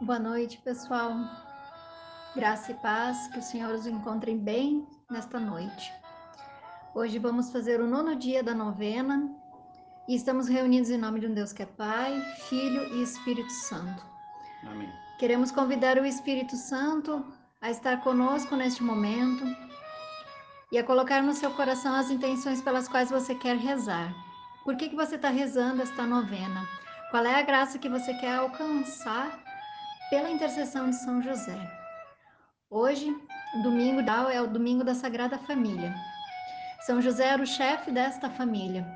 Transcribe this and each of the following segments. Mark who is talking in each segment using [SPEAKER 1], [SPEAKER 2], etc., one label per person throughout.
[SPEAKER 1] Boa noite, pessoal. Graça e paz, que os senhores encontrem bem nesta noite. Hoje vamos fazer o nono dia da novena e estamos reunidos em nome de um Deus que é Pai, Filho e Espírito Santo.
[SPEAKER 2] Amém.
[SPEAKER 1] Queremos convidar o Espírito Santo a estar conosco neste momento e a colocar no seu coração as intenções pelas quais você quer rezar. Por que, que você está rezando esta novena? Qual é a graça que você quer alcançar pela intercessão de São José? Hoje, domingo é o domingo da Sagrada Família. São José era o chefe desta família.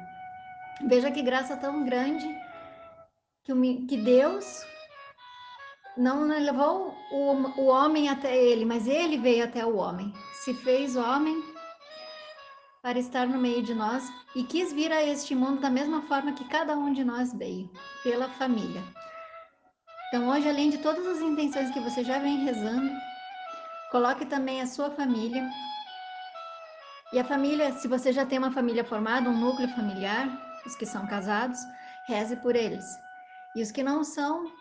[SPEAKER 1] Veja que graça tão grande que, Deus não levou o homem até ele, mas ele veio até o homem. Se fez homem para estar no meio de nós e quis vir a este mundo da mesma forma que cada um de nós veio, pela família. Então, hoje, além de todas as intenções que você já vem rezando, coloque também a sua família. E a família, se você já tem uma família formada, um núcleo familiar, os que são casados, reze por eles. E os que não são,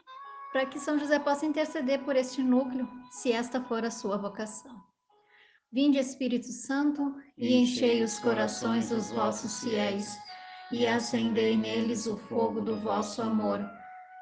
[SPEAKER 1] para que São José possa interceder por este núcleo, se esta for a sua vocação. Vinde, Espírito Santo, e enchei os corações dos vossos fiéis, e acendei neles o fogo do vosso amor.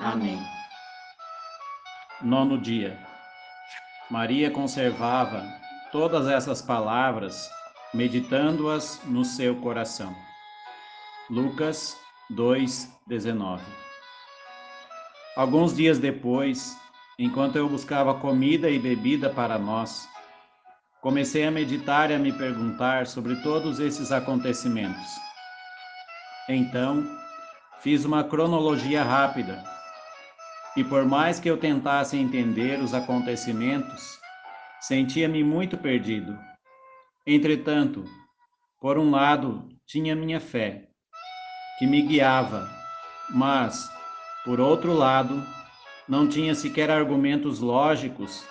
[SPEAKER 1] Amém.
[SPEAKER 2] Nono dia. Maria conservava todas essas palavras, meditando-as no seu coração. Lucas 2:19. Alguns dias depois, enquanto eu buscava comida e bebida para nós, comecei a meditar e a me perguntar sobre todos esses acontecimentos. Então, fiz uma cronologia rápida, e por mais que eu tentasse entender os acontecimentos, sentia-me muito perdido. Entretanto, por um lado, tinha minha fé, que me guiava, mas, por outro lado, não tinha sequer argumentos lógicos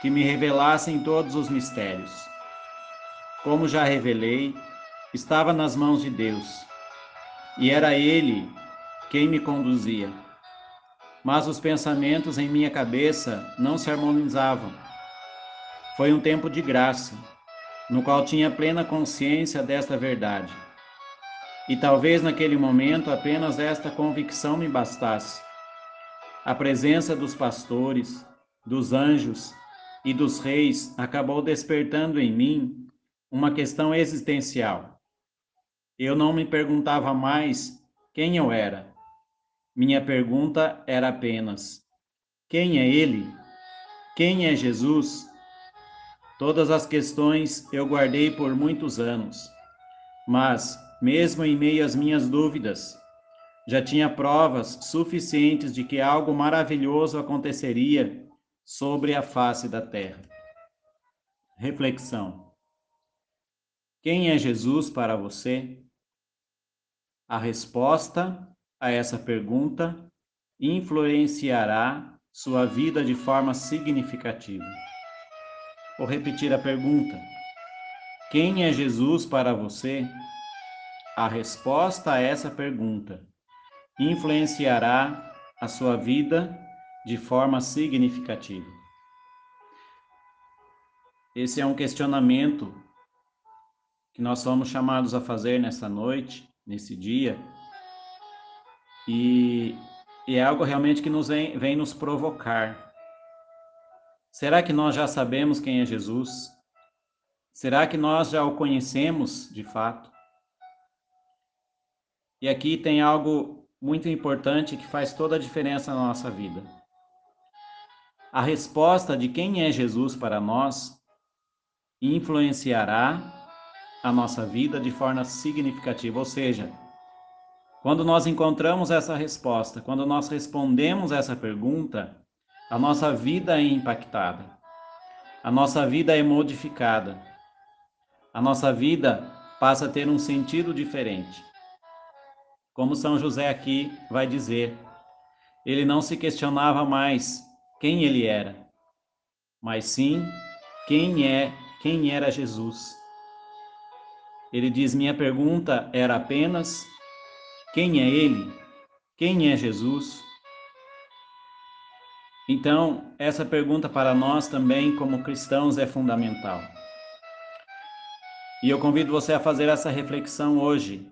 [SPEAKER 2] que me revelassem todos os mistérios. Como já revelei, estava nas mãos de Deus, e era Ele quem me conduzia. Mas os pensamentos em minha cabeça não se harmonizavam. Foi um tempo de graça, no qual tinha plena consciência desta verdade. E talvez naquele momento apenas esta convicção me bastasse. A presença dos pastores, dos anjos e dos reis acabou despertando em mim uma questão existencial. Eu não me perguntava mais quem eu era. Minha pergunta era apenas: quem é Ele? Quem é Jesus? Todas as questões eu guardei por muitos anos, mas, mesmo em meio às minhas dúvidas, já tinha provas suficientes de que algo maravilhoso aconteceria sobre a face da terra. Reflexão: Quem é Jesus para você? A resposta a essa pergunta influenciará sua vida de forma significativa. Vou repetir a pergunta: Quem é Jesus para você? A resposta a essa pergunta influenciará a sua vida de forma significativa. Esse é um questionamento que nós somos chamados a fazer nessa noite, nesse dia, e, e é algo realmente que nos vem, vem nos provocar. Será que nós já sabemos quem é Jesus? Será que nós já o conhecemos de fato? E aqui tem algo muito importante que faz toda a diferença na nossa vida a resposta de quem é Jesus para nós influenciará a nossa vida de forma significativa. Ou seja, quando nós encontramos essa resposta, quando nós respondemos essa pergunta, a nossa vida é impactada, a nossa vida é modificada, a nossa vida passa a ter um sentido diferente. Como São José aqui vai dizer, ele não se questionava mais quem ele era, mas sim quem é, quem era Jesus. Ele diz: Minha pergunta era apenas quem é ele? Quem é Jesus? Então, essa pergunta para nós também, como cristãos, é fundamental. E eu convido você a fazer essa reflexão hoje.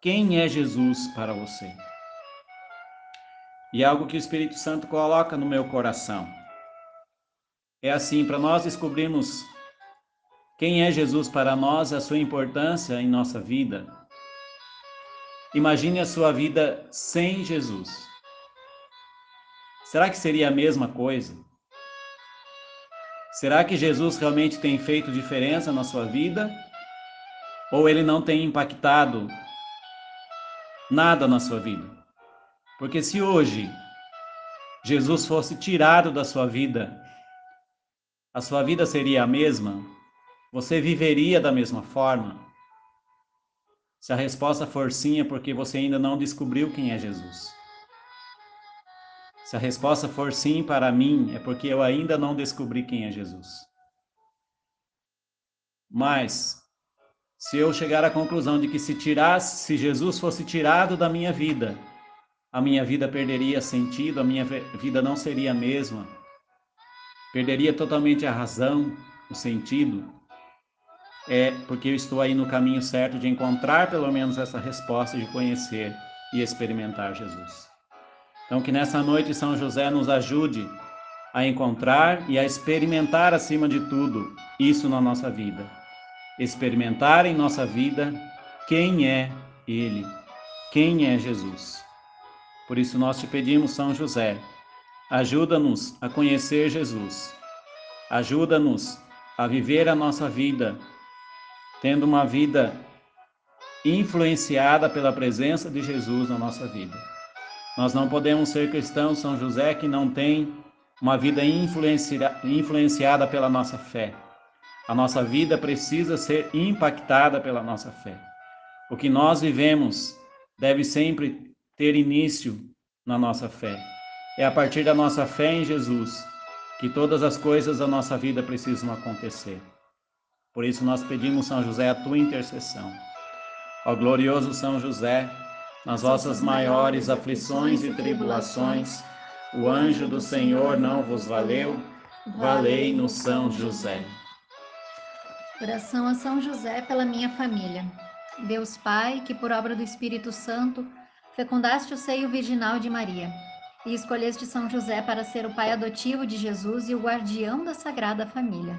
[SPEAKER 2] Quem é Jesus para você? E é algo que o Espírito Santo coloca no meu coração. É assim, para nós descobrirmos quem é Jesus para nós, a sua importância em nossa vida, Imagine a sua vida sem Jesus. Será que seria a mesma coisa? Será que Jesus realmente tem feito diferença na sua vida? Ou ele não tem impactado nada na sua vida? Porque se hoje Jesus fosse tirado da sua vida, a sua vida seria a mesma? Você viveria da mesma forma? Se a resposta for sim, é porque você ainda não descobriu quem é Jesus. Se a resposta for sim para mim, é porque eu ainda não descobri quem é Jesus. Mas, se eu chegar à conclusão de que se tirasse, se Jesus fosse tirado da minha vida, a minha vida perderia sentido, a minha vida não seria a mesma, perderia totalmente a razão, o sentido, é porque eu estou aí no caminho certo de encontrar pelo menos essa resposta, de conhecer e experimentar Jesus. Então, que nessa noite São José nos ajude a encontrar e a experimentar, acima de tudo, isso na nossa vida. Experimentar em nossa vida quem é Ele, quem é Jesus. Por isso, nós te pedimos, São José, ajuda-nos a conhecer Jesus, ajuda-nos a viver a nossa vida tendo uma vida influenciada pela presença de Jesus na nossa vida. Nós não podemos ser cristãos, São José, que não tem uma vida influenciada pela nossa fé. A nossa vida precisa ser impactada pela nossa fé. O que nós vivemos deve sempre ter início na nossa fé. É a partir da nossa fé em Jesus que todas as coisas da nossa vida precisam acontecer. Por isso nós pedimos, São José, a tua intercessão. Ó glorioso São José, nas vossas maiores aflições e tribulações, o anjo do Senhor não vos valeu, valei no São José.
[SPEAKER 1] Oração a São José pela minha família. Deus Pai, que por obra do Espírito Santo fecundaste o seio virginal de Maria e escolheste São José para ser o pai adotivo de Jesus e o guardião da Sagrada Família.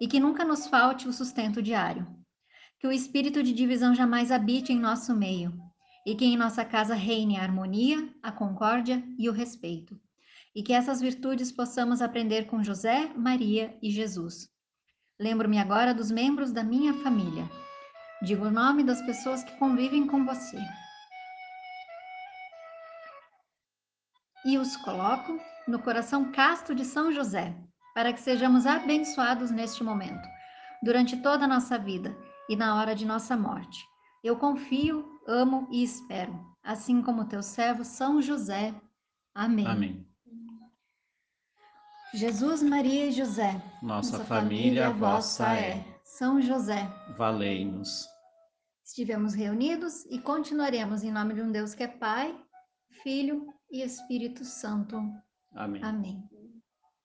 [SPEAKER 1] e que nunca nos falte o sustento diário. Que o espírito de divisão jamais habite em nosso meio e que em nossa casa reine a harmonia, a concórdia e o respeito. E que essas virtudes possamos aprender com José, Maria e Jesus. Lembro-me agora dos membros da minha família. Digo o nome das pessoas que convivem com você. E os coloco no coração casto de São José, para que sejamos abençoados neste momento, durante toda a nossa vida e na hora de nossa morte. Eu confio, amo e espero, assim como teu servo São José. Amém.
[SPEAKER 2] Amém.
[SPEAKER 1] Jesus, Maria e José.
[SPEAKER 2] Nossa, nossa família, família vossa é.
[SPEAKER 1] é. São José.
[SPEAKER 2] Valei-nos.
[SPEAKER 1] Estivemos reunidos e continuaremos em nome de um Deus que é Pai, Filho e Espírito Santo.
[SPEAKER 2] Amém.
[SPEAKER 1] Amém.